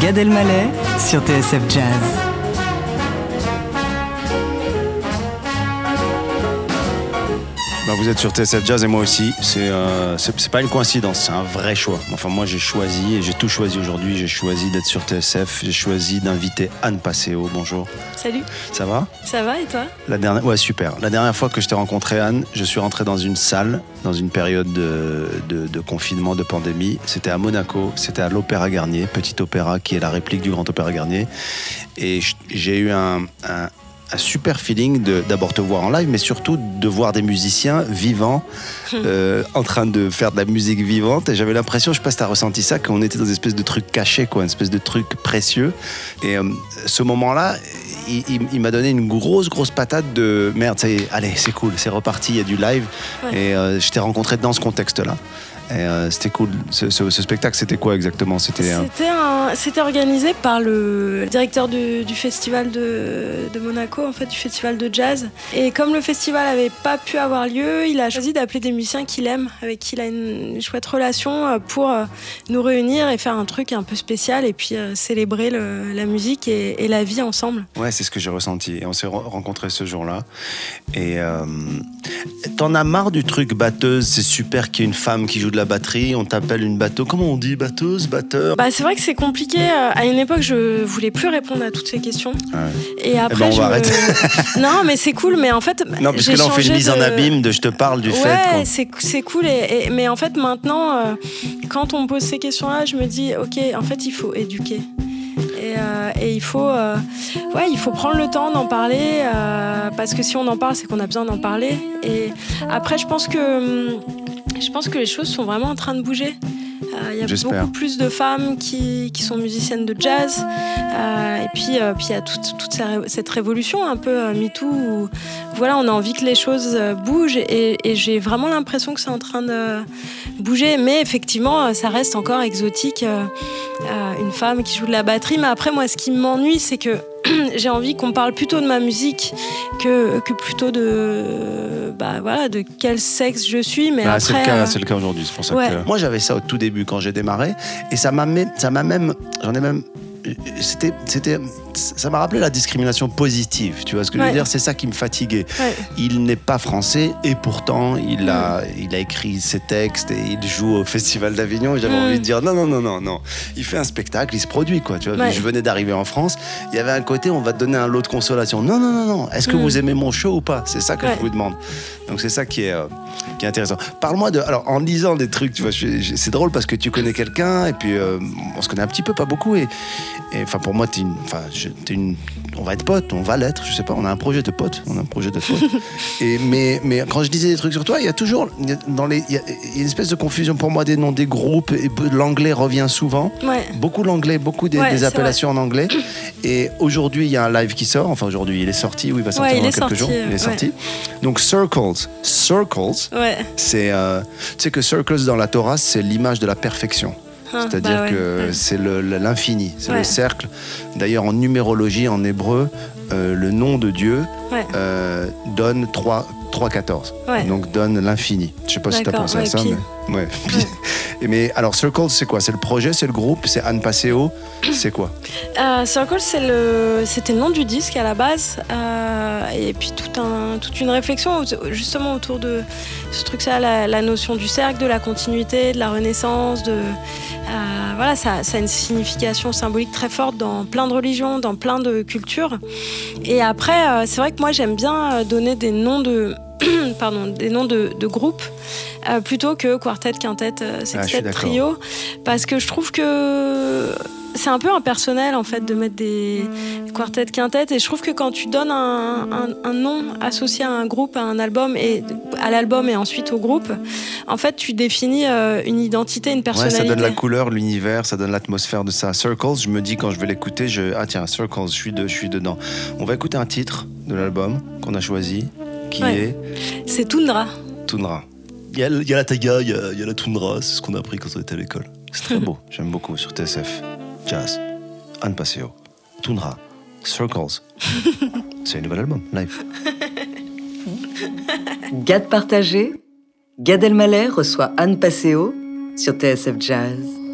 Gad Elmaleh sur TSF Jazz. Vous êtes sur TSF Jazz et moi aussi. C'est euh, pas une coïncidence, c'est un vrai choix. Enfin, moi j'ai choisi et j'ai tout choisi aujourd'hui. J'ai choisi d'être sur TSF. J'ai choisi d'inviter Anne Passeo. Bonjour. Salut, Ça va? Ça va et toi? La dernière, ouais, super. La dernière fois que je t'ai rencontré, Anne, je suis rentré dans une salle, dans une période de, de- de confinement, de pandémie. C'était à Monaco, c'était à l'Opéra Garnier, petit opéra qui est la réplique du Grand Opéra Garnier. Et j'ai eu un, un- un super feeling d'abord te voir en live, mais surtout de voir des musiciens vivants, euh, en train de faire de la musique vivante. Et j'avais l'impression, je sais pas si tu as ressenti ça, qu'on était dans une espèce de truc caché, quoi, une espèce de truc précieux. Et euh, ce moment-là, il, il- il m'a donné une grosse, grosse patate de merde, ça y est, allez, c'est cool, c'est reparti, il y a du live. Ouais. Et euh, je t'ai rencontré dans ce contexte-là. Euh, c'était cool. Ce, ce- ce spectacle, c'était quoi exactement? C'était un- C'était organisé par le directeur du, du festival de, de Monaco, en fait, du festival de jazz. Et comme le festival n'avait pas pu avoir lieu, il a choisi d'appeler des musiciens qu'il aime, avec qui il a une chouette relation, euh, pour euh, nous réunir et faire un truc un peu spécial et puis célébrer le- la musique et, et la vie ensemble. Ouais, c'est ce que j'ai ressenti. Et on s'est re- rencontrés ce jour-là. Et euh, t'en as marre du truc batteuse? C'est super qu'il y ait une femme qui joue de la batterie. On t'appelle une bateau. Comment on dit Batteuse, batteur Bah, c'est vrai que c'est compliqué. euh, À une époque, je voulais plus répondre à toutes ces questions. Ouais. Et après, ben, on je va me- arrêter. non, mais c'est cool. Mais en fait, Non, parce que là, on fait une mise en abîme de je te parle du ouais, fait qu'on. c'est c'est cool. Et, et- mais en fait, maintenant, euh, quand on me pose ces questions-là, je me dis, ok, en fait, il faut éduquer. Et, euh, et il faut, euh, ouais, il faut prendre le temps d'en parler euh, parce que si on en parle, c'est qu'on a besoin d'en parler. Et après, je pense que, hum, je pense que les choses sont vraiment en train de bouger. Euh, Il y a beaucoup plus de femmes qui, qui sont musiciennes de jazz. Euh, et puis, euh, puis il y a toute, toute cette révolution un peu MeToo où voilà, on a envie que les choses bougent. Et, et j'ai vraiment l'impression que c'est en train de bouger. Mais effectivement, ça reste encore exotique. une femme qui joue de la batterie. Mais après, moi, ce qui m'ennuie, c'est que j'ai envie qu'on parle plutôt de ma musique que, que plutôt de, bah, voilà, de quel sexe je suis. Mais Bah, c'est le après, cas, euh, c'est le cas aujourd'hui. C'est pour ça ouais. que moi j'avais ça au tout début quand j'ai démarré et ça m'a même, ça m'a même, j'en ai même, c'était, c'était, ça m'a rappelé la discrimination positive. Tu vois ce que je veux dire? C'est ça qui me fatiguait. ouais. Il n'est pas français et pourtant il a, il a écrit ses textes et il joue au Festival d'Avignon. Et J'avais Mm. envie de dire non, non, non, non, non. Il fait un spectacle, il se produit quoi. Tu vois Ouais. Je venais d'arriver en France. Il y avait un côté, on va te donner un lot de consolation. Non, non, non, non. Est-ce que Mm. vous aimez mon show ou pas? C'est ça que je vous demande. Donc c'est ça qui est, euh, qui est intéressant. Parle-moi de, alors en lisant des trucs, tu vois, c'est drôle parce que tu connais quelqu'un et puis euh, on se connaît un petit peu, pas beaucoup et, et, enfin pour moi t'es une, enfin je- t'es une, on va être potes, on va l'être, je sais pas, on a un projet de potes, on a un projet de potes. et mais mais quand je disais des trucs sur toi, il y a toujours il y a- dans les, il y, a il y a une espèce de confusion pour moi des noms des groupes et l'anglais revient souvent. Ouais. Beaucoup l'anglais, beaucoup des, Ouais, des c'est appellations en anglais. Et aujourd'hui, il y a un live qui sort. Enfin, aujourd'hui, il est sorti ou il va sortir Ouais, il dans quelques sorti, jours. Il est sorti. Donc, Circles. Circles, c'est. euh, tu sais que Circles dans la Torah, c'est l'image de la perfection. Ah, C'est-à-dire bah que ouais. c'est l'infini, c'est le cercle. D'ailleurs, en numérologie, en hébreu, euh, le nom de Dieu Ouais. euh, donne 3, 3 14. Ouais. Donc donne l'infini. Je sais pas si tu as pensé à ça, mais. Ouais, mais alors, Circles, c'est quoi? C'est le projet, c'est le groupe, c'est Anne Passeo, c'est quoi? Euh, Circle, c'est le, c'était le nom du disque à la base, euh, et puis tout un, toute une réflexion justement autour de ce truc-là, la, la notion du cercle, de la continuité, de la renaissance, de, euh, voilà, ça, ça a une signification symbolique très forte dans plein de religions, dans plein de cultures. Et après, c'est vrai que moi j'aime bien donner des noms de, pardon, des noms de, de groupes euh, plutôt que quartet, quintet, euh, Ah, sextet, trio, parce que je trouve que c'est un peu impersonnel en fait de mettre des quartettes, quintettes. Et je trouve que quand tu donnes un, un- un nom associé à un groupe, à un album et à l'album et ensuite au groupe, en fait, tu définis euh, une identité, une Ouais, personnalité. ça donne la couleur, l'univers, ça donne l'atmosphère de ça. Circles, je me dis quand je vais l'écouter, je ah tiens, Circles, je suis de, je suis dedans. On va écouter un titre de l'album qu'on a choisi, qui Ouais. est C'est Tundra. Tundra. Il y, a, il y a la taiga, il y a, il y a la toundra, c'est ce qu'on a appris quand on était à l'école. C'est très beau, j'aime beaucoup sur TSF. Jazz, Anne Passeo, Tundra, Circles. c'est un nouvel album, live. Gad partagé, Gad Elmaleh reçoit Anne Passeo sur TSF Jazz.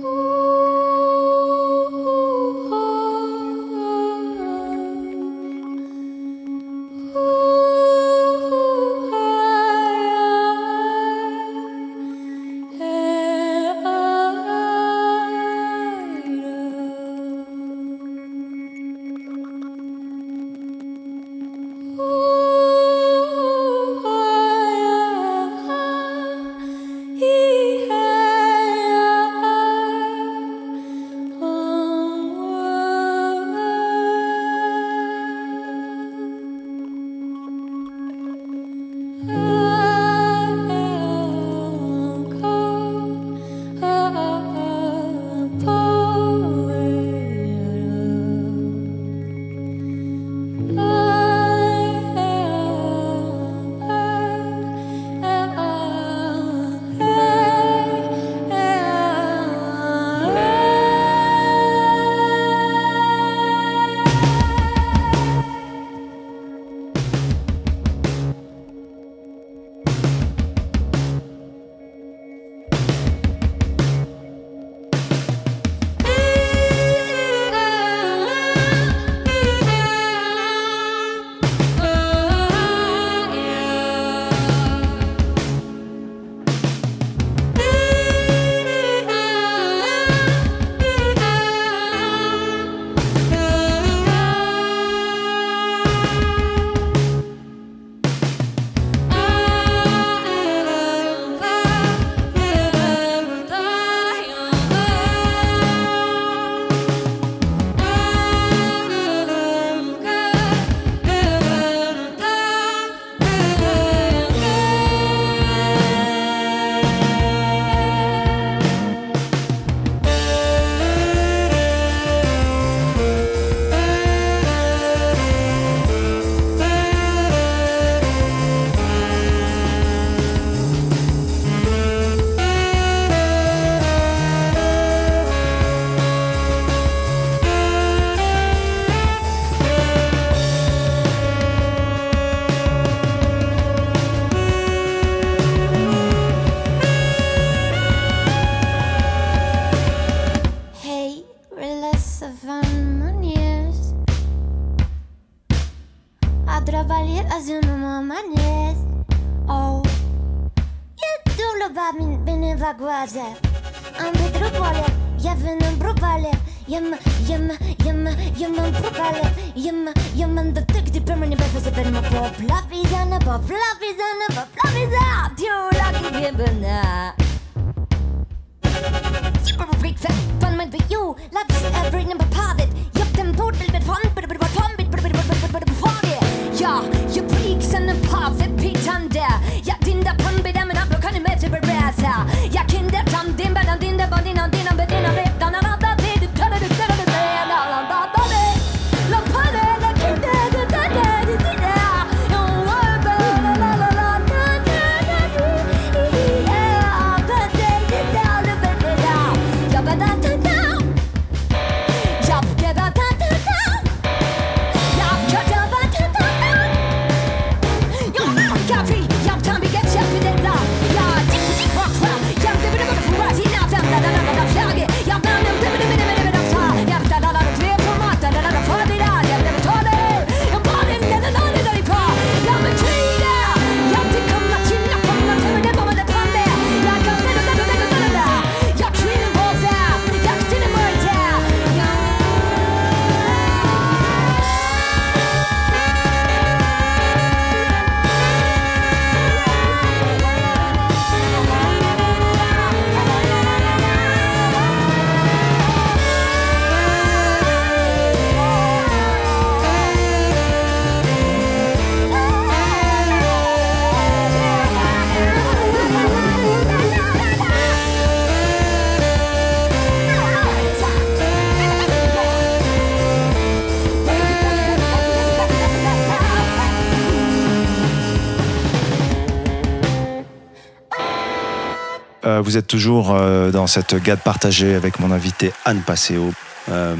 Vous êtes toujours euh, dans cette garde partagée avec mon invité Anne Passeo. Euh,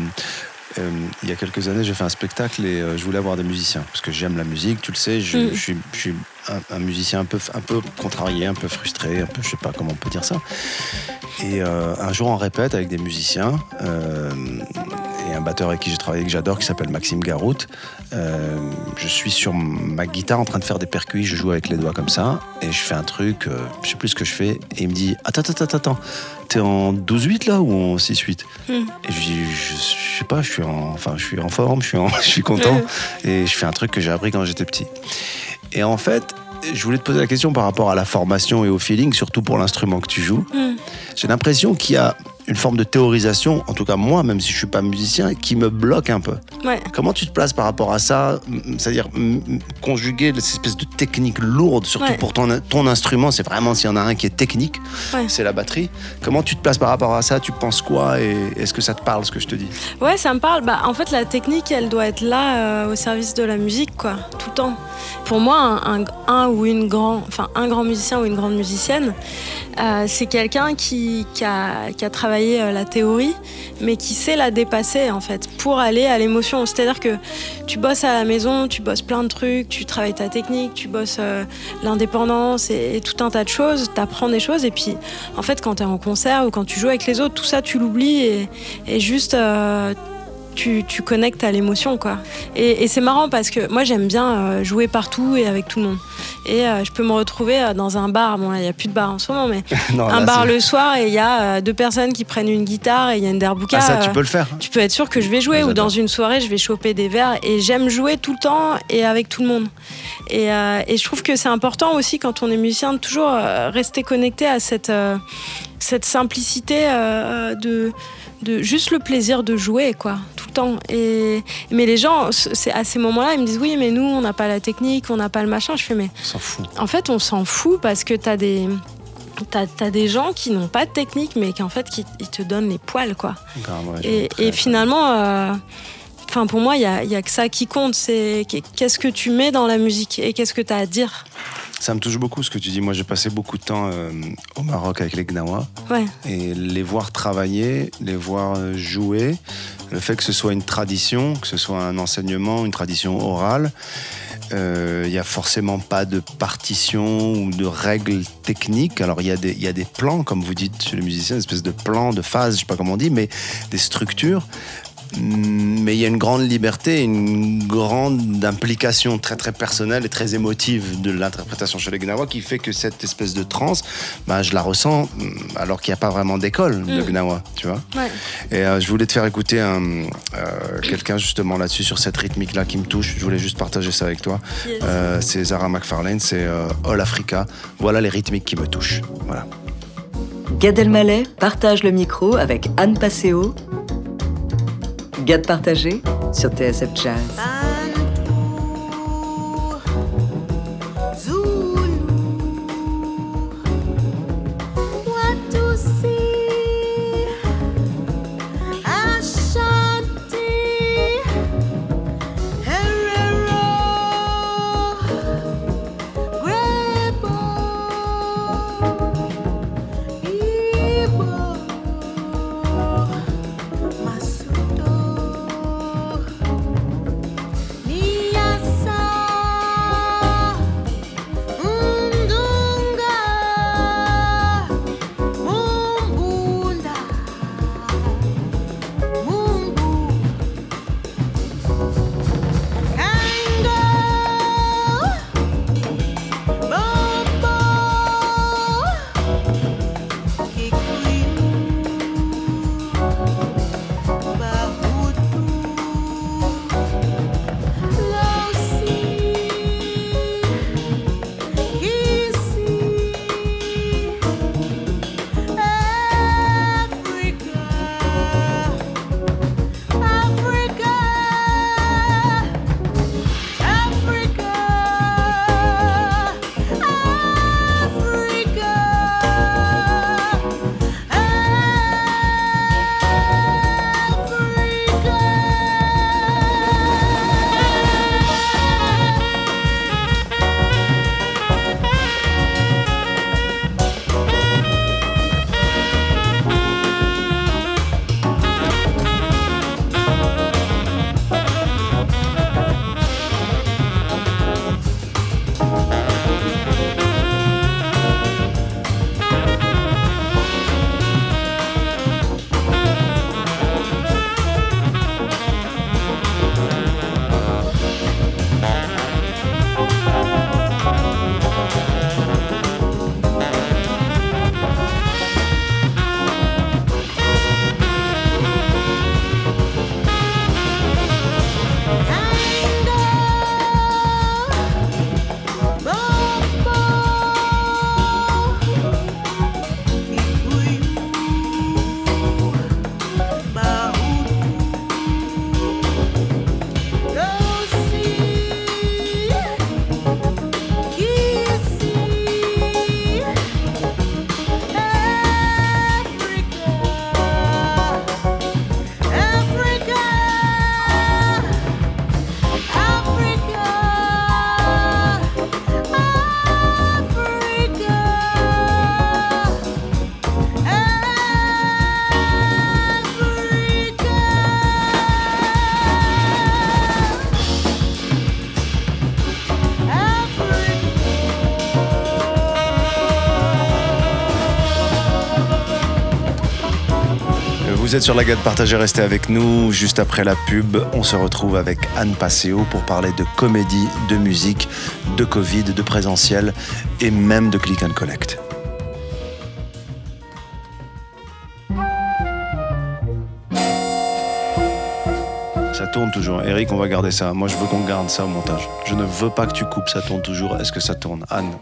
euh, il y a quelques années, j'ai fait un spectacle et euh, je voulais avoir des musiciens parce que j'aime la musique, tu le sais. Je, Mm. je suis, je suis un, un musicien un peu, un peu contrarié, un peu frustré, un peu, je sais pas comment on peut dire ça. Et euh, un jour, on répète avec des musiciens et un batteur avec qui j'ai travaillé, que j'adore, qui s'appelle Maxime Garout. Euh, je suis sur ma guitare en train de faire des percuis, je joue avec les doigts comme ça, et je fais un truc, je sais plus ce que je fais, et il me dit Attends, attends, attends, attends, t'es en 12-8 là ou en 6-8 Hmm. Et je dis Je, je sais pas, je suis en, enfin, je suis en forme, je suis, en- je suis content, et je fais un truc que j'ai appris quand j'étais petit. Et en fait, je voulais te poser la question par rapport à la formation et au feeling, surtout pour l'instrument que tu joues. Hmm. J'ai l'impression qu'il y a une forme de théorisation, en tout cas moi, même si je suis pas musicien, qui me bloque un peu. Ouais. Comment tu te places par rapport à ça C'est-à-dire conjuguer cette espèce de technique lourde, surtout Ouais. pour ton, ton instrument, c'est vraiment s'il y en a un qui est technique, Ouais. c'est la batterie. Comment tu te places par rapport à ça Tu penses quoi Et est-ce que ça te parle ce que je te dis? Ouais, ça me parle. Bah, en fait, la technique, elle doit être là euh, au service de la musique, quoi, tout le temps. Pour moi, un, un- un ou une grand, enfin un grand musicien ou une grande musicienne, euh, c'est quelqu'un qui, a, travaillé euh, la théorie, mais qui sait la dépasser en fait pour aller à l'émotion. C'est-à-dire que tu bosses à la maison, tu bosses plein de trucs, tu travailles ta technique, tu bosses euh, l'indépendance et, tout un tas de choses. Tu apprends des choses et puis en fait, quand tu es en concert ou quand tu joues avec les autres, tout ça, tu l'oublies et, et juste. Tu, tu connectes à l'émotion quoi. Et, et c'est marrant parce que moi j'aime bien euh, jouer partout et avec tout le monde. Et euh, je peux me retrouver euh, dans un bar, bon là il n'y a plus de bar en ce moment, mais Non, un là, bar le soir et il y a deux personnes qui prennent une guitare et il y a une derbuka. Ah, ça, tu peux le faire. tu peux être sûr que je vais jouer ou dans une soirée je vais choper des verres et j'aime jouer tout le temps et avec tout le monde. Et, euh, et je trouve que c'est important aussi quand on est musicien de toujours rester connecté à cette, euh, cette simplicité euh, de, de juste le plaisir de jouer quoi tout le temps. Et, mais les gens, c'est à ces moments-là, ils me disent oui mais nous on n'a pas la technique, on n'a pas le machin. Je fais mais On s'en fout. en fait, on s'en fout parce que t'as des. T'as, t'as des gens qui n'ont pas de technique, mais qui en fait qui, ils te donnent les poils, quoi. Grave, ouais, je Et, très finalement, euh, enfin pour moi, il y a, y a que ça qui compte. C'est qu'est-ce que tu mets dans la musique et qu'est-ce que tu as à dire. Ça me touche beaucoup ce que tu dis. Moi, j'ai passé beaucoup de temps euh, au Maroc avec les Gnawa. Ouais, et les voir travailler, les voir euh, jouer, le fait que ce soit une tradition, que ce soit un enseignement, une tradition orale, euh, il n'y a forcément pas de partition ou de règles techniques. Alors il y, a des- il y a des plans, comme vous dites chez les musiciens, une espèce de plans, de phases, je sais pas comment on dit, mais des structures. Mm, Mais il y a une grande liberté, une grande implication très très personnelle et très émotive de l'interprétation chez les Gnawa qui fait que cette espèce de transe, bah, je la ressens mm, alors qu'il n'y a pas vraiment d'école de Mm. Gnawa, tu vois. ouais. Et euh, je voulais te faire écouter euh, quelqu'un justement là-dessus, sur cette rythmique-là qui me touche. Je voulais juste partager ça avec toi. Yes. Euh, c'est Zara McFarlane, c'est euh, All Africa. Voilà les rythmiques qui me touchent. Voilà. Gad Elmaleh partage le micro avec Anne Passeo. Gad partagé sur TSF Jazz. Vous êtes sur la gade partagée, restez avec nous. Juste après la pub, on se retrouve avec Anne Passeo pour parler de comédie, de musique, de Covid, de présentiel et même de click and collect. Ça tourne toujours. Eric, on va garder ça. Moi, je veux qu'on garde ça au montage. Je ne veux pas que tu coupes, ça tourne toujours. Est-ce que ça tourne Anne,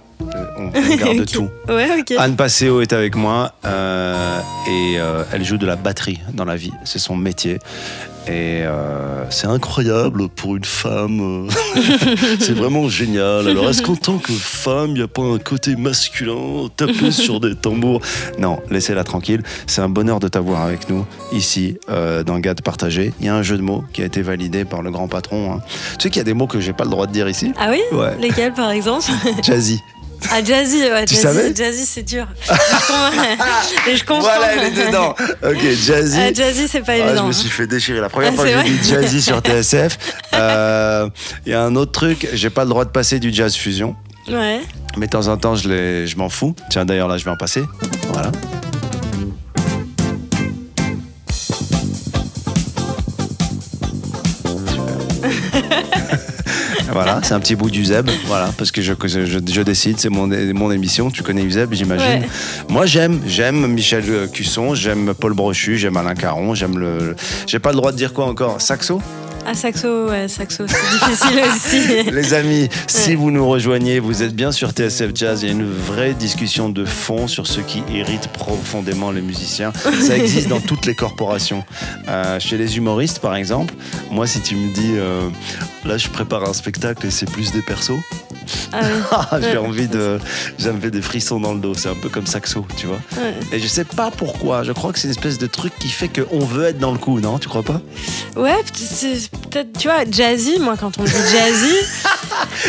on, on garde tout. Ouais. Anne Passeo est avec moi euh, et euh, elle joue de la batterie dans la vie. C'est son métier. Et euh, c'est incroyable pour une femme. euh, c'est vraiment génial. Alors, est-ce qu'en tant que femme, il n'y a pas un côté masculin taper sur des tambours? Non, laissez-la tranquille. C'est un bonheur de t'avoir avec nous ici euh, dans Gade Partagé. Il y a un jeu de mots qui a été validé par le grand patron. hein. Tu sais qu'il y a des mots que j'ai pas le droit de dire ici? Ah oui? Ouais. Lesquels par exemple? Jazzy. Ah, Jazzy, ouais. Tu jazzy, savais Jazzy, c'est dur. Et je comprends. Voilà, elle est dedans. Ok, Jazzy. Ah, Jazzy, c'est pas Ah, évident. je me suis fait déchirer. La première Ah, fois que j'ai dit Jazzy sur TSF, euh, il y a un autre truc, j'ai pas le droit de passer du jazz fusion. Ouais. Mais de temps en temps, je, je m'en fous. Tiens, d'ailleurs, là, je vais en passer. Voilà. Voilà, c'est un petit bout d'Uzeb. Voilà, parce que je, je, je décide, c'est mon, mon émission. Tu connais Uzeb, j'imagine. Ouais. Moi, j'aime, j'aime Michel euh, Cusson, j'aime Paul Brochu, j'aime Alain Caron, j'aime le. J'ai pas le droit de dire quoi encore Saxo? Ah, saxo, ouais, saxo, c'est difficile aussi. Les amis, si Ouais. vous nous rejoignez, vous êtes bien sur TSF Jazz. Il y a une vraie discussion de fond sur ce qui irrite profondément les musiciens. Ça existe dans toutes les corporations. Euh, chez les humoristes, par exemple, moi, si tu me dis, euh, là, je prépare un spectacle et c'est plus des persos, Ah, oui. j'ai Ouais. envie de. Fait des frissons dans le dos. C'est un peu comme Saxo, tu vois. Ouais. Et je sais pas pourquoi. Je crois que c'est une espèce de truc qui fait qu'on veut être dans le coup, non? Tu crois pas? Ouais, peut-être, tu vois, jazzy, moi, quand on dit jazzy,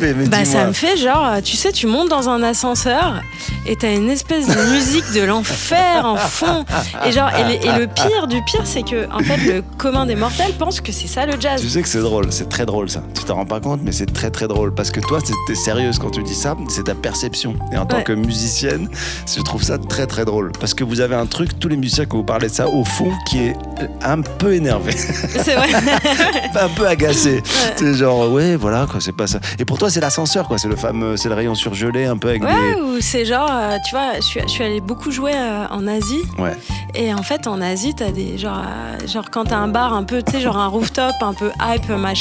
Mais Bah, ça me fait genre, tu sais, tu montes dans un ascenseur et t'as une espèce de musique de l'enfer en fond. Et genre, et, le- et le pire du pire, c'est que, en fait, le commun des mortels pense que c'est ça le jazz. Tu sais que c'est drôle, c'est très drôle ça. Tu t'en rends pas compte, mais c'est très très drôle. Parce que toi, t'es sérieuse quand tu dis ça, c'est ta perception. Et en tant que musicienne, je trouve ça très très drôle. Parce que vous avez un truc, tous les musiciens, quand vous parlez de ça, au fond, qui est un peu énervé, C'est vrai. un peu agacé. C'est genre, ouais, voilà, quoi, c'est pas ça. Et pour toi, c'est l'ascenseur, quoi. C'est le fameux, c'est le rayon surgelé, un peu avec Ouais, ou c'est genre, euh, tu vois, je suis, je suis allée beaucoup jouer euh, en Asie. Ouais. Et en fait, en Asie, t'as des. Genre, euh, genre quand t'as un bar un peu, tu sais, genre un rooftop un peu hype, machin,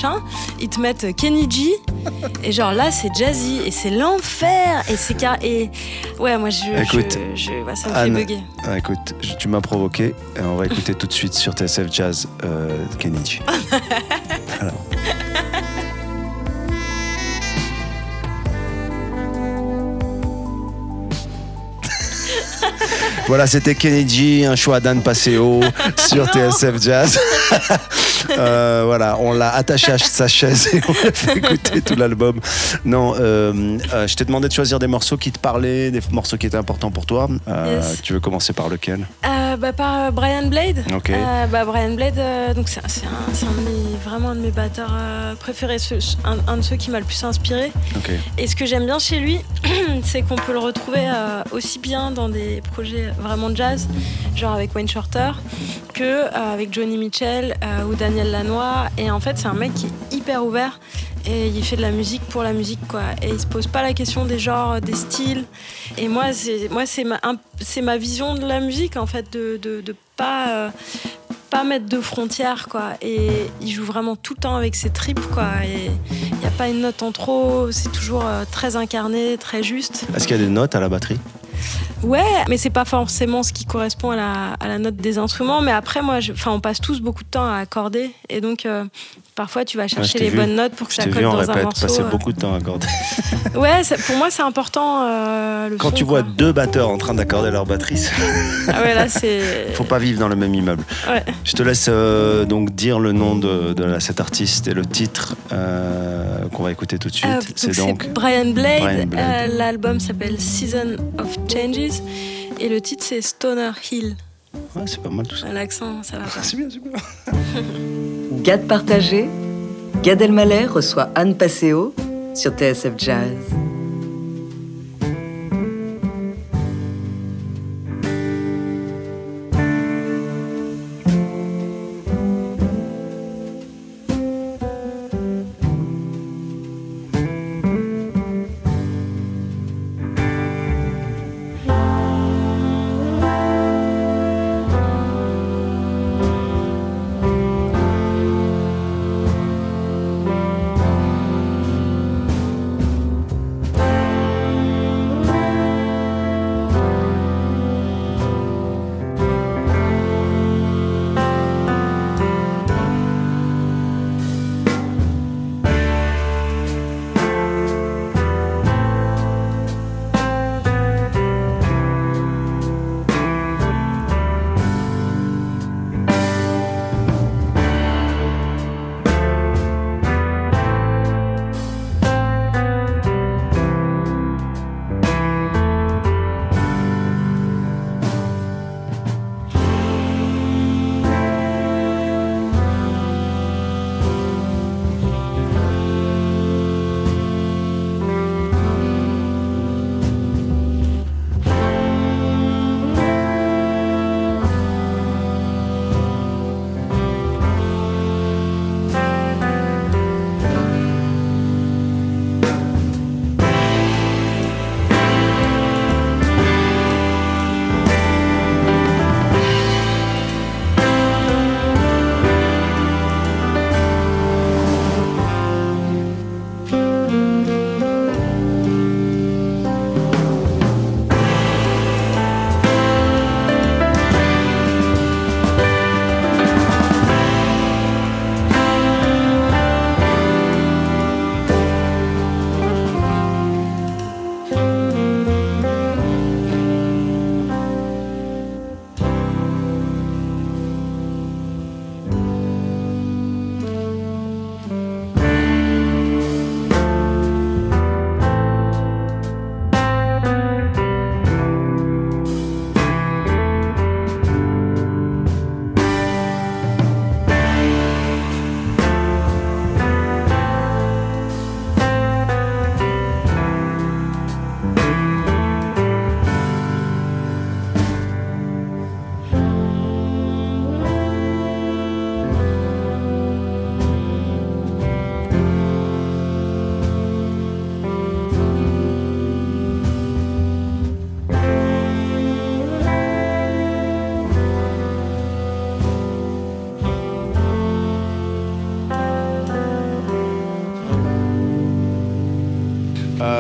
ils te mettent Kenny G. Et genre là, c'est jazzy. Et c'est l'enfer. Et c'est car. Et ouais, moi, je. Écoute, je, je- ouais, ça me Anne, fait bugger. Ah, écoute, je- tu m'as provoqué. Et on va écouter tout de suite sur TSF Jazz euh, Kennedy. Alors. Voilà, c'était Kennedy, un choix d'Anne Passeo sur TSF Jazz. Euh, voilà, on l'a attaché à sa chaise et on a fait écouter tout l'album. Non, euh, euh, je t'ai demandé de choisir des morceaux qui te parlaient, des morceaux qui étaient importants pour toi. Yes. Tu veux commencer par lequel? Bah, par Brian Blade. Ok. Euh, bah, Brian Blade, donc c'est c'est un, c'est un de mes- vraiment un de mes batteurs préférés, ce- un, un de ceux qui m'a le plus inspiré. Ok. Et ce que j'aime bien chez lui, c'est qu'on peut le retrouver aussi bien dans des projets vraiment jazz, genre avec Wayne Shorter, que euh, avec Johnny Mitchell euh, ou Daniel Lanois. Et en fait, c'est un mec qui est hyper ouvert et il fait de la musique pour la musique, quoi. Et il se pose pas la question des genres, des styles. Et moi, c'est moi c'est ma, vision de la musique, en fait, de, de, pas. euh, pas mettre de frontières quoi et il joue vraiment tout le temps avec ses tripes quoi et il n'y a pas une note en trop c'est toujours très incarné très juste Est-ce qu'il y a des notes à la batterie? Ouais mais c'est pas forcément ce qui correspond à la, à la note des instruments mais après moi je- on passe tous beaucoup de temps à accorder et donc euh, parfois tu vas chercher les vu. bonnes notes pour que Je ça colle dans un répète morceau passer euh. beaucoup de temps à accorder. ouais pour moi c'est important euh, le Quand tu vois quoi. deux batteurs en train d'accorder leur batterie, ah ouais là c'est faut pas vivre dans le même immeuble. ouais. Je te laisse euh, donc dire le nom de, de la- cet artiste et le titre qu'on va écouter tout de suite. C'est donc Brian Blade. Blade. L'album s'appelle Season of Changes et le titre c'est Stoner Hill. Ouais, c'est pas mal tout ça. L'accent, ça va pas. C'est bien, c'est bien. Gad partagé, Gad Elmaleh reçoit Anne Passeo sur TSF Jazz.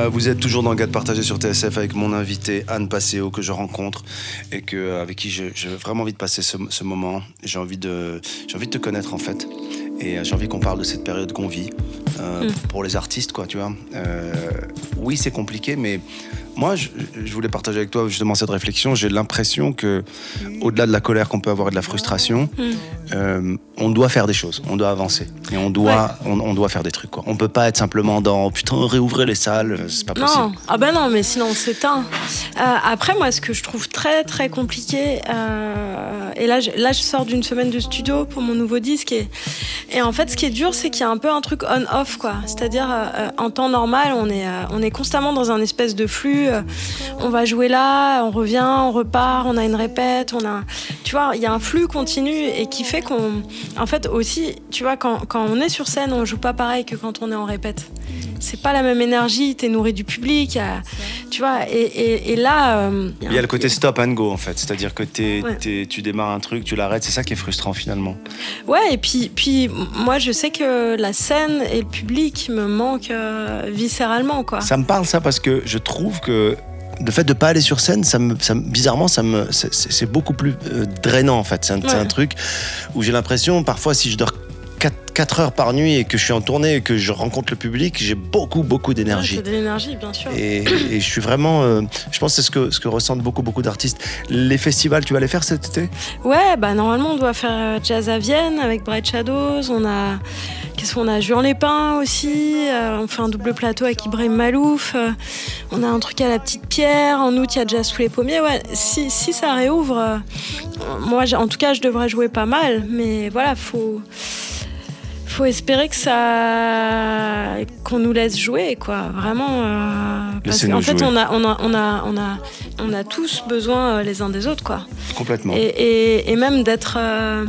Vous êtes toujours dans Gade partagé sur TSF avec mon invité Anne Passeo que je rencontre et que, avec qui j'ai vraiment envie de passer ce, ce moment. J'ai envie, de, envie de te connaître en fait. Et euh, j'ai envie qu'on parle de cette période qu'on vit euh, pour les artistes, quoi, tu vois. Euh, oui, c'est compliqué, mais moi, je, je voulais partager avec toi justement cette réflexion. J'ai l'impression que, au-delà de la colère qu'on peut avoir et de la frustration, euh, on doit faire des choses, on doit avancer et on doit, on, on doit faire des trucs. Quoi. On peut pas être simplement dans putain réouvrir les salles, c'est pas possible. Non, ah ben non, mais sinon on s'éteint. Euh, après, moi, ce que je trouve très très compliqué, euh, et là, je, là, je sors d'une semaine de studio pour mon nouveau disque, et, et en fait, ce qui est dur, c'est qu'il y a un peu un truc on-off, quoi. C'est-à-dire, euh, en temps normal, on est, euh, on est constamment dans un espèce de flux. euh, on va jouer là, on revient, on repart, on a une répète, on a, tu vois, il y a un flux continu et qui fait qu'on, en fait, aussi, tu vois, quand, quand on est sur scène, on joue pas pareil que quand on est en répète c'est pas la même énergie, t'es nourri du public, a- tu vois, et, et- et là... euh, Il y a le côté stop and go en fait, c'est-à-dire que t'es- Ouais. t'es- tu démarres un truc, tu l'arrêtes, c'est ça qui est frustrant finalement. Ouais, et puis, puis moi je sais que la scène et le public me manquent euh, viscéralement, quoi. Ça me parle ça parce que je trouve que le fait de pas aller sur scène, ça me, ça bizarrement, ça me, c'est- beaucoup plus euh, drainant en fait. C'est un, un truc où j'ai l'impression, parfois, si je dors 4, heures par nuit et que je suis en tournée et que je rencontre le public, j'ai beaucoup, beaucoup Ouais, d'énergie. c'est de l'énergie, bien sûr. Et, et je suis vraiment, euh, je pense que c'est ce que, ce que ressentent beaucoup, beaucoup d'artistes. Les festivals, tu vas les faire cet été? Ouais, bah normalement on doit faire euh, Jazz à Vienne avec Bright Shadows, on a... Qu'est-ce qu'on a? Juan Lépin aussi, euh, on fait un double plateau avec Ibrahim Malouf, euh, on a un truc à la Petite Pierre, en août il y a Jazz sous les pommiers, ouais, si, si ça réouvre, euh, moi en tout cas je devrais jouer pas mal, mais voilà, faut... Faut espérer que ça, qu'on nous laisse jouer, quoi. Vraiment, euh, parce qu'en fait, on a, on a, on a, on a, on a tous besoin euh, les uns des autres, quoi. Complètement. Et, et, et même d'être, euh,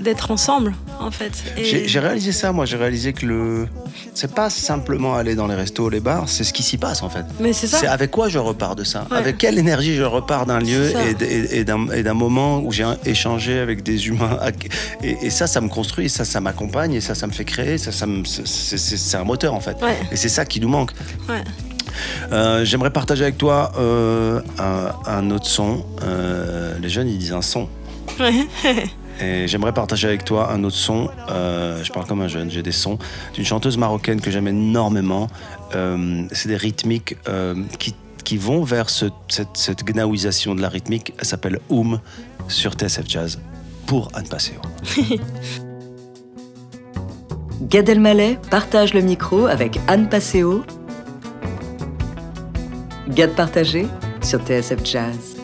d'être ensemble, en fait. Et- J'ai réalisé ça, moi. J'ai réalisé que le, c'est pas simplement aller dans les restos, les bars, c'est ce qui s'y passe en fait. Mais c'est ça. C'est avec quoi je repars de ça? Ouais. Avec quelle énergie je repars d'un lieu et, d- et- et d'un moment où j'ai échangé avec des humains. Et, ça, ça me construit, ça, ça m'accompagne, et ça, ça me fait créer, ça, ça me- c'est- un moteur en fait. Ouais. Et c'est ça qui nous manque. Ouais. Euh, J'aimerais partager avec toi euh, un, un autre son. Euh, les jeunes, ils disent un son. Et j'aimerais partager avec toi un autre son. euh, je parle comme un jeune, j'ai des sons d'une chanteuse marocaine que j'aime énormément. Euh, c'est des rythmiques euh, qui, qui vont vers ce- cette, cette gnaouisation de la rythmique. Elle s'appelle Oum sur TSF Jazz pour Anne Passeo. Gad Elmaleh partage le micro avec Anne Passeo. Gad partagé sur TSF Jazz.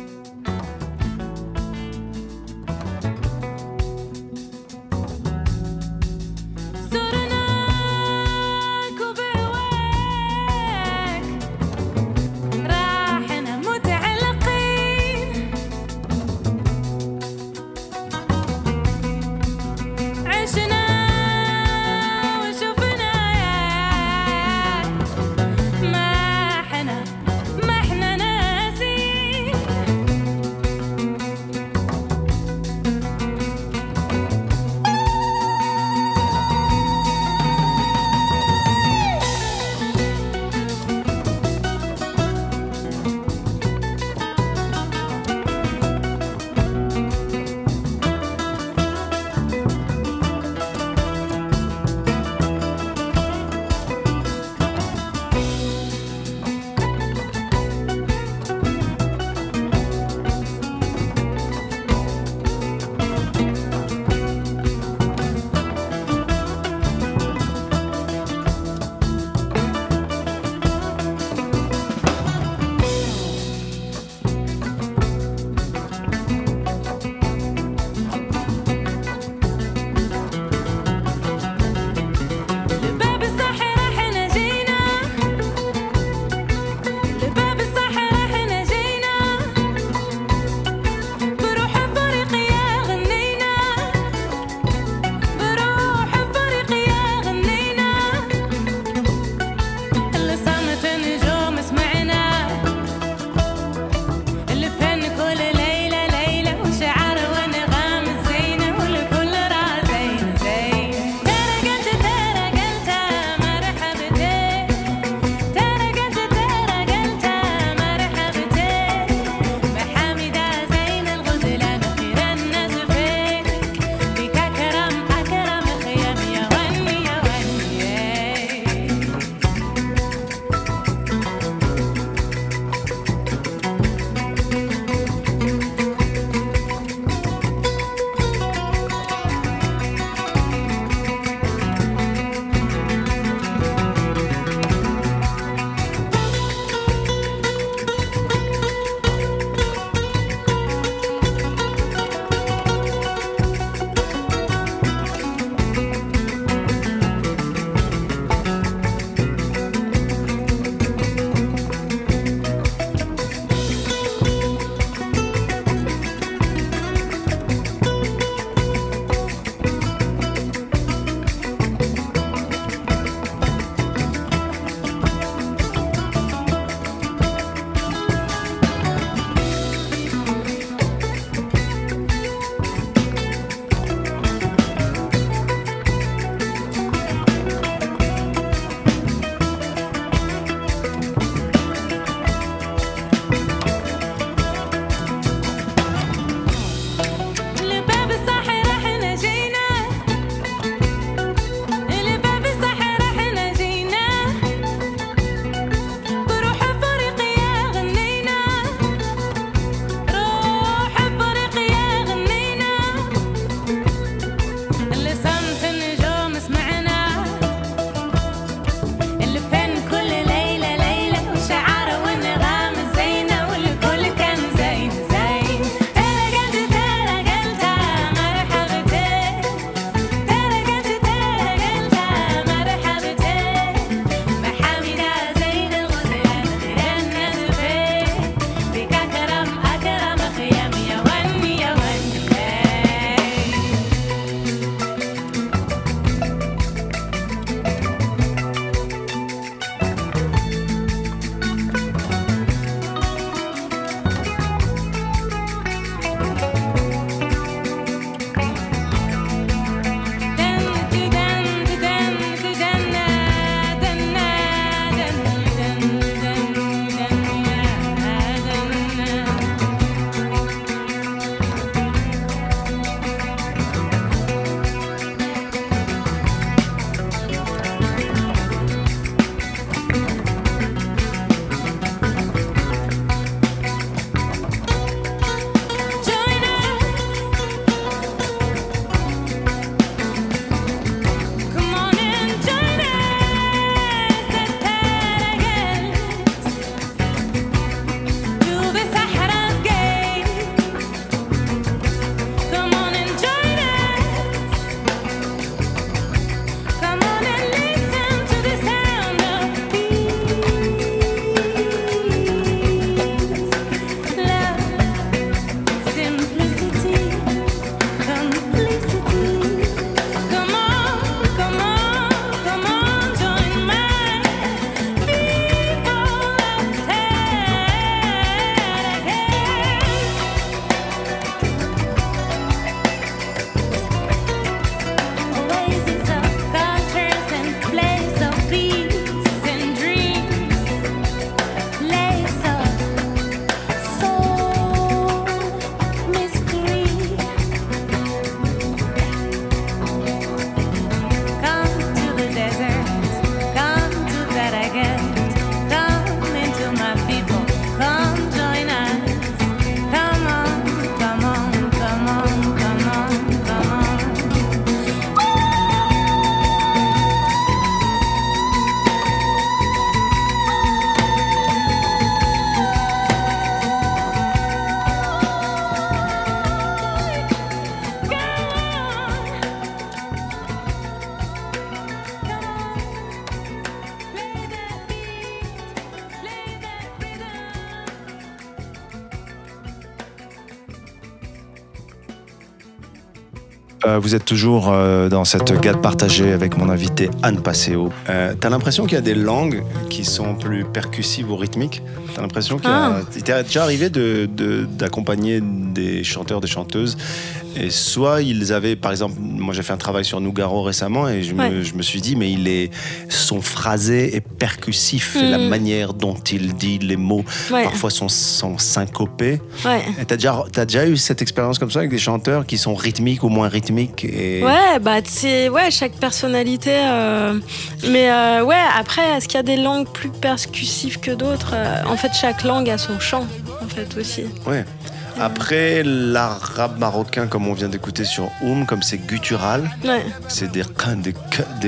Euh, vous êtes toujours euh, dans cette gade partagée avec mon invité Anne Passeo. Euh, T'as l'impression qu'il y a des langues qui sont plus percussives ou rythmiques? T'as l'impression qu'il y a... Ah. Il t'est déjà arrivé de- de- d'accompagner des chanteurs, des chanteuses et soit ils avaient, par exemple, moi j'ai fait un travail sur Nougaro récemment et je, me, Ouais. je me suis dit, mais il est, son phrasé est percussif la Mm. manière dont il dit les mots Ouais. parfois sont, sont syncopés. Ouais. T'as déjà, t'as déjà eu cette expérience comme ça avec des chanteurs qui sont rythmiques ou moins rythmiques et... Ouais, bah c'est ouais, chaque personnalité. euh, Mais euh, ouais, après, est-ce qu'il y a des langues plus percussives que d'autres? Euh, En fait, chaque langue a son chant, en fait aussi. Ouais. Après, l'arabe marocain, comme on vient d'écouter sur Oum, comme c'est guttural, Ouais. c'est des, des,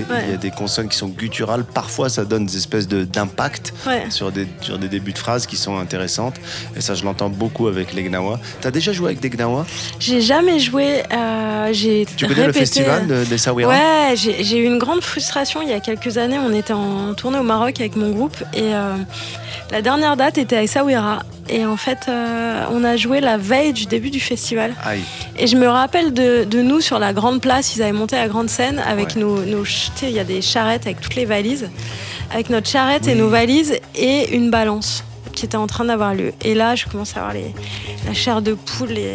Ouais. il y a des consonnes qui sont gutturales. Parfois, ça donne des espèces de- d'impact Ouais. sur, des, sur des débuts de phrases qui sont intéressantes. Et ça, je l'entends beaucoup avec les Gnawa. T'as déjà joué avec des Gnawa? J'ai jamais joué. euh, j'ai Tu connais le répété- festival de- des Sawira? Ouais, j'ai j'ai eu une grande frustration il y a quelques années. On était en tournée au Maroc avec mon groupe et euh, la dernière date était à Essaouira. Et en fait, euh, on a joué la veille du début du festival. Aïe. Et je me rappelle de, de nous sur la grande place. Ils avaient monté la grande scène avec Ouais. nos. nos ch- tu sais, il y a des charrettes avec toutes les valises. Avec notre charrette et nos valises et une balance qui était en train d'avoir lieu. Et là, je commence à avoir les, la chair de poule et.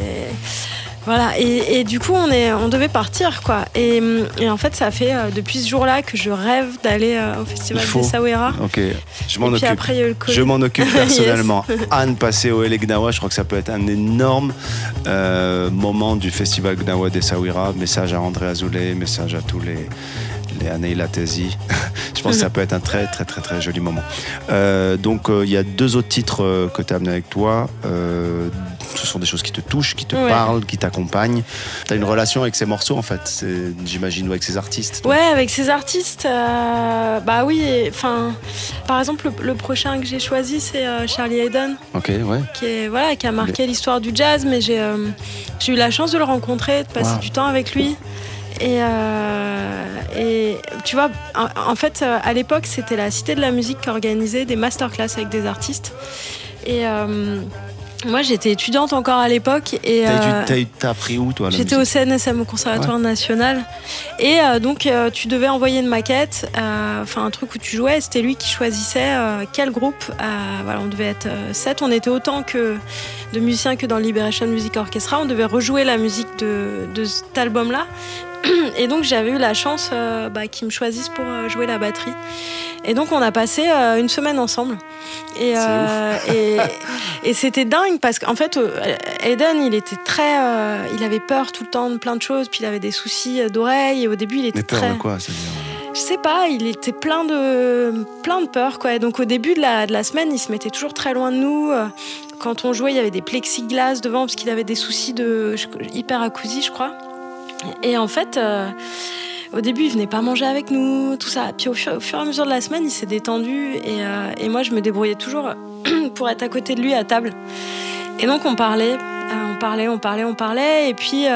Voilà, et, et du coup, on, est, on devait partir, quoi. Et, et en fait, ça fait euh, depuis ce jour-là que je rêve d'aller euh, au festival des Sawera. Ok, je m'en occupe. après, le. Je m'en occupe Yes. personnellement. Anne Passeo et les Gnawa, je crois que ça peut être un énorme euh, moment du festival Gnawa des Sawira. Message à André Azoulay, message à tous les, les Anaï Latesi. je pense que ça peut être un très très très très joli moment. Euh, donc euh, il y a deux autres titres euh, que tu as amenés avec toi. Ce sont des choses qui te touchent, qui te Ouais. parlent, qui t'accompagnent. Tu as une relation avec ces morceaux en fait, j'imagine, ou avec ces artistes. Ouais, avec ces artistes, euh, bah oui. Enfin, par exemple, le, le prochain que j'ai choisi, c'est euh, Charlie Hayden, Ok, ouais. qui est voilà, qui a marqué l'histoire du jazz. Mais j'ai euh, j'ai eu la chance de le rencontrer, de passer Wow. du temps avec lui. Et, euh, et tu vois, en, fait, à l'époque, c'était la Cité de la musique qui organisait des masterclass avec des artistes. Et euh, moi, j'étais étudiante encore à l'époque. Et T'as euh, appris où toi J'étais au CNSM, au Conservatoire National. Et euh, donc, euh, tu devais envoyer une maquette, enfin un truc où tu jouais. et C'était lui qui choisissait quel groupe. voilà, on devait être sept. On était autant que de musiciens que dans le Liberation Music Orchestra. On devait rejouer la musique de, de cet album-là. Et donc, j'avais eu la chance euh, bah, qu'ils me choisissent pour euh, jouer la batterie. Et donc, on a passé euh, une semaine ensemble. Et, et, et c'était dingue parce qu'en fait, Eden, il était très. il avait peur tout le temps de plein de choses, puis il avait des soucis d'oreilles. Et au début, il était Mais peur très. de quoi Je sais pas, il était plein de, plein de peur, quoi. Et donc, au début de la, de la semaine, il se mettait toujours très loin de nous. Quand on jouait, il y avait des plexiglas devant parce qu'il avait des soucis de hyperacousie, je crois. Et en fait. euh, au début, il venait pas manger avec nous, tout ça. Puis au fur, et à mesure de la semaine, il s'est détendu et, euh, moi, je me débrouillais toujours pour être à côté de lui à table. Et donc, on parlait, euh, on parlait, on parlait, on parlait. Et puis,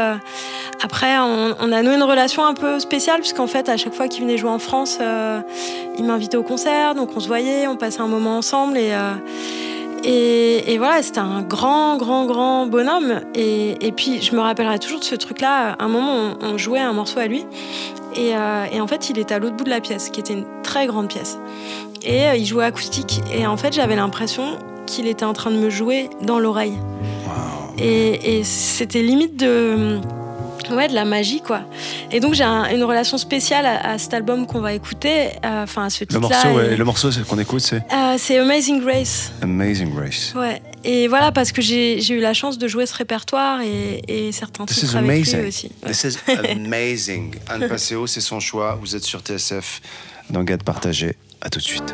après, on, on a noué une relation un peu spéciale, puisqu'en fait, à chaque fois qu'il venait jouer en France, il m'invitait au concert. Donc, on se voyait, on passait un moment ensemble. Et, et, et voilà, c'était un grand, grand, grand bonhomme. Et, et puis, je me rappellerai toujours de ce truc-là. À un moment, on, on jouait un morceau à lui. Et, euh, et en fait, il était à l'autre bout de la pièce, qui était une très grande pièce. Et euh, il jouait acoustique. Et en fait, j'avais l'impression qu'il était en train de me jouer dans l'oreille. Et c'était limite de, ouais, de la magie, quoi. Et donc, j'ai un- une relation spéciale à, à cet album qu'on va écouter, euh, enfin, à ce Le titre-là. morceau, ouais, et- le morceau qu'on écoute, c'est Euh, c'est Amazing Grace. Amazing Grace. Ouais. Et voilà, parce que j'ai eu la chance de jouer ce répertoire et, et certains This titres avec amazing. lui aussi. Ouais. This is amazing. Anne Passeo, c'est son choix. Vous êtes sur TSF dans Gade Partagé. À tout de suite.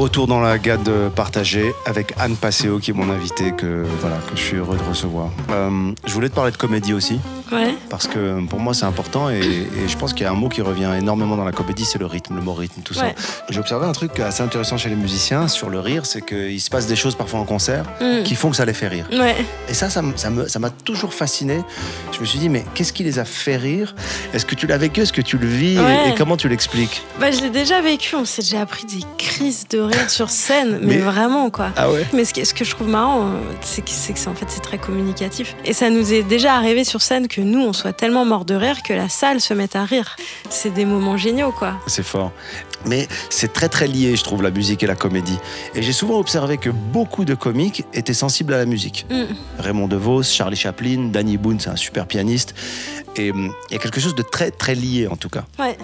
Retour dans la gade partagée avec Anne Passeo qui est mon invitée que voilà que je suis heureux de recevoir. Euh, je voulais te parler de comédie aussi Ouais. parce que pour moi c'est important et, et je pense qu'il y a un mot qui revient énormément dans la comédie, c'est le rythme, le mot rythme, tout Ouais. ça. J'ai observé un truc assez intéressant chez les musiciens sur le rire, c'est qu'il se passe des choses parfois en concert Mm. qui font que ça les fait rire. Ouais. Et ça, ça, me- ça ça m'a toujours fasciné. Je me suis dit, mais qu'est-ce qui les a fait rire? Est-ce que tu l'as vécu? Est-ce que tu le vis? Et- Ouais. et, comment tu l'expliques? Bah, je l'ai déjà vécu. On s'est déjà pris des crises de rire sur scène, mais, Mais- vraiment quoi. Ah ouais? Mais ce que, ce que je trouve marrant, euh, c'est que c'est en fait c'est très communicatif. Et ça nous est déjà arrivé sur scène que nous on soit tellement morts de rire que la salle se mette à rire. C'est des moments géniaux quoi. C'est fort. Mais c'est très très lié, je trouve, la musique et la comédie. Et j'ai souvent observé que beaucoup de comiques étaient sensibles à la musique. Mm. Raymond DeVos, Charlie Chaplin, Danny Boone, c'est un super pianiste. Et hum, il y a quelque chose de très très lié en tout cas. Ouais.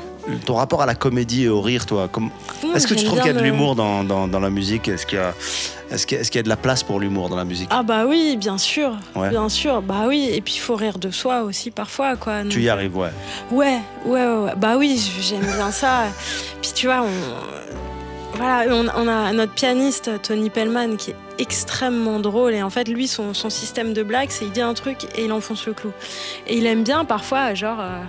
Ton rapport à la comédie et au rire, toi, comme... Est-ce que tu trouves qu'il y a de le- l'humour dans, dans, dans la musique? Est-ce qu'il y a, est-ce qu'il y a- de la place pour l'humour dans la musique? Ah bah oui, bien sûr, Ouais. bien sûr. Bah oui, et puis il faut rire de soi aussi parfois quoi. Tu y arrives, ouais. Ouais, ouais, ouais, ouais. Bah oui, j'aime bien ça. Puis tu vois, on, voilà, on, on a notre pianiste Tony Pellman qui est extrêmement drôle et en fait lui son, son système de blague c'est il dit un truc et il enfonce le clou et il aime bien parfois genre euh,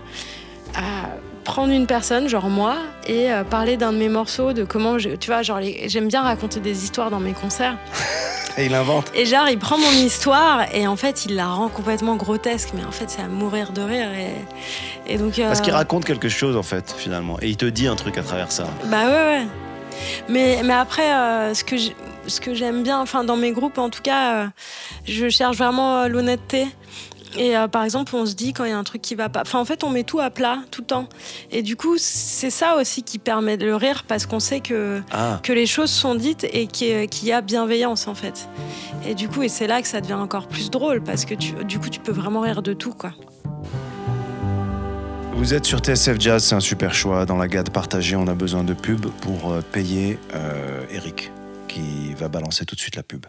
à prendre une personne genre moi et euh, parler d'un de mes morceaux de comment je, tu vois genre j'aime bien raconter des histoires dans mes concerts Et il invente. et genre, il prend mon histoire et en fait, il la rend complètement grotesque. Mais en fait, c'est à mourir de rire. Et, et donc. Parce qu'il euh, raconte quelque chose en fait, finalement. Et il te dit un truc à travers ça. Bah ouais, ouais. Mais, mais après, euh, ce que j'ai- ce que j'aime bien, enfin, dans mes groupes, en tout cas, euh, je cherche vraiment euh, l'honnêteté. Et euh, par exemple, on se dit quand il y a un truc qui va pas. Enfin, en fait, on met tout à plat tout le temps. Et du coup, c'est ça aussi qui permet de le rire parce qu'on sait que, Ah. que les choses sont dites et qu'il y a- qu'il y a bienveillance en fait. Et du coup, et c'est là que ça devient encore plus drôle parce que tu, du coup, tu peux vraiment rire de tout quoi. Vous êtes sur TSF Jazz, c'est un super choix. Dans la gade partagée, on a besoin de pub pour euh, payer euh, Eric, qui va balancer tout de suite la pub.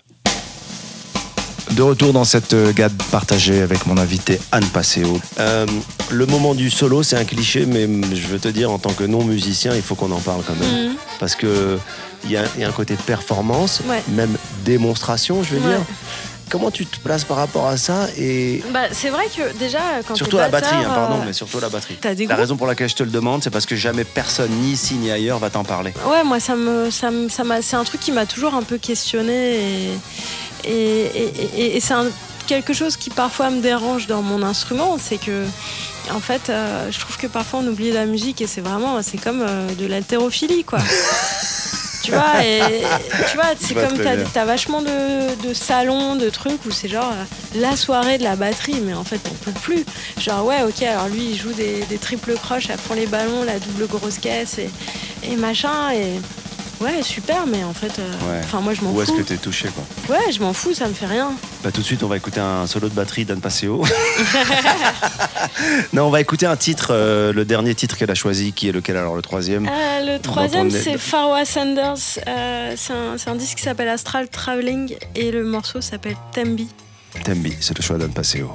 De retour dans cette euh, gade partagée avec mon invité Anne Passeo. Euh, le moment du solo, c'est un cliché, mais je veux te dire, en tant que non-musicien, il faut qu'on en parle quand même. Mhm. Parce que il y, y a un côté performance, Ouais. même démonstration, je vais Ouais. dire. Comment tu te places par rapport à ça et Bah, c'est vrai que déjà, quand Surtout la batterie, hein, pardon, euh, mais surtout la batterie. des La raison pour laquelle je te le demande, c'est parce que jamais personne, ni ici ni ailleurs, va t'en parler. Ouais, moi, ça me, ça me, ça m'a, c'est un truc qui m'a toujours un peu questionné et, et, et, et- et c'est quelque chose qui parfois me dérange dans mon instrument, c'est que, en fait, euh, je trouve que parfois on oublie la musique et c'est vraiment, c'est comme euh, de l'haltérophilie, quoi. tu vois, et tu vois, c'est vois comme t'as, t'as vachement de, de salons, de trucs où c'est genre euh, la soirée de la batterie, mais en fait on peut plus. Genre ouais, ok, alors lui il joue des, des triples croches à fond les ballons, la double grosse caisse et, et machin et ouais super, mais en fait, euh, enfin moi je m'en Où est-ce fous. que t'es touché, quoi Ouais, je m'en fous, ça me fait rien. Bah, tout de suite, on va écouter un solo de batterie d'Anne Passeo. non, on va écouter un titre, euh, le dernier titre qu'elle a choisi, qui est lequel alors le troisième Euh, le troisième, c'est Farwa Sanders. C'est un, c'est un disque qui s'appelle Astral Traveling et le morceau s'appelle Tembi. Tembi, c'est le choix d'Anne Passeo.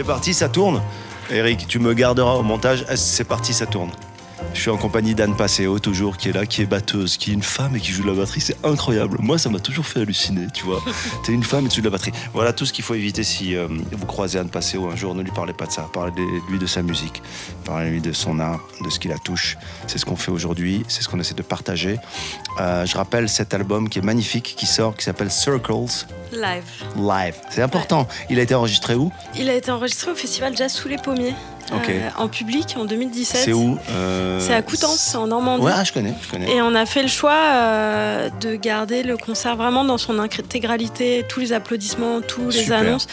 C'est parti, ça tourne. Eric, tu me garderas au montage. C'est parti, ça tourne. Je suis en compagnie d'Anne Passeo, toujours, qui est là, qui est batteuse, qui est une femme et qui joue de la batterie. C'est incroyable. Moi, ça m'a toujours fait halluciner, tu vois. T'es une femme et tu joues de la batterie. Voilà tout ce qu'il faut éviter si euh, vous croisez Anne Passeo un jour. Ne lui parlez pas de ça. Parlez-lui de sa musique. Parlez-lui de son art, de ce qui la touche. C'est ce qu'on fait aujourd'hui. C'est ce qu'on essaie de partager. Euh, je rappelle cet album qui est magnifique, qui sort, qui s'appelle Circles Live. Live. C'est important. Il a été enregistré où? Il a été enregistré au festival Jazz sous les pommiers. Euh, en public en 2017. C'est où Euh, C'est à Coutances, en Normandie. Ouais, ah, je connais, je connais. Et on a fait le choix euh, de garder le concert vraiment dans son intégralité, tous les applaudissements, tous les Super. annonces,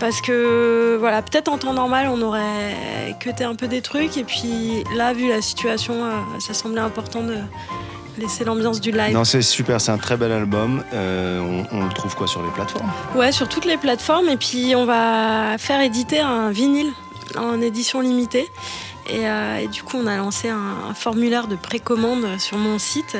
parce que voilà, peut-être en temps normal on aurait cuté un peu des trucs, et puis là, vu la situation, ça semblait important de laisser l'ambiance du live. Non, c'est super, c'est un très bel album. Euh, on, on le trouve quoi sur les plateformes? Ouais, sur toutes les plateformes, et puis on va faire éditer un vinyle en édition limitée. Et, euh, et du coup, on a lancé un, un formulaire de précommande sur mon site.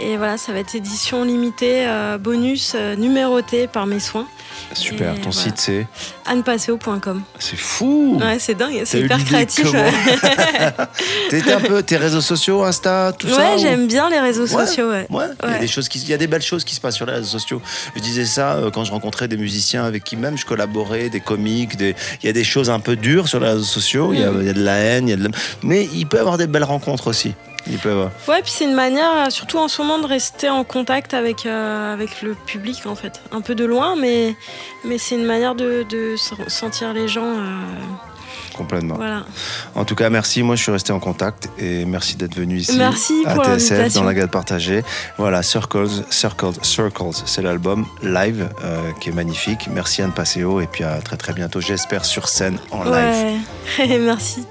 Et voilà, ça va être édition limitée, euh, bonus euh, numéroté par mes soins. Super, Et ton voilà. site c'est annepaseo.com. C'est fou Ouais, c'est dingue, c'est hyper créatif. T'es un peu tes réseaux sociaux, Insta, tout ça Ouais, ou- j'aime bien les réseaux Ouais, sociaux. Ouais. Ouais, il y a des choses qui, il y a des belles choses qui se passent sur les réseaux sociaux. Je disais ça quand je rencontrais des musiciens avec qui même je collaborais, des comiques, des, il y a des choses un peu dures sur les réseaux sociaux. Il y a, Mm. il y a de la haine, il y a de la- mais il peut y avoir des belles rencontres aussi. Il peut avoir. Ouais, puis c'est une manière, euh, surtout en ce moment, de rester en contact avec, euh, avec le public, en fait. Un peu de loin, mais, mais c'est une manière de, de se- sentir les gens. euh, Complètement. voilà. En tout cas, merci. Moi, je suis resté en contact et merci d'être venu ici Merci à pour TSF dans la gare partagée. Voilà, Circles, Circles, Circles, c'est l'album live euh, qui est magnifique. Merci Anne Passeo et puis à très très bientôt. J'espère sur scène en live. Ouais, merci.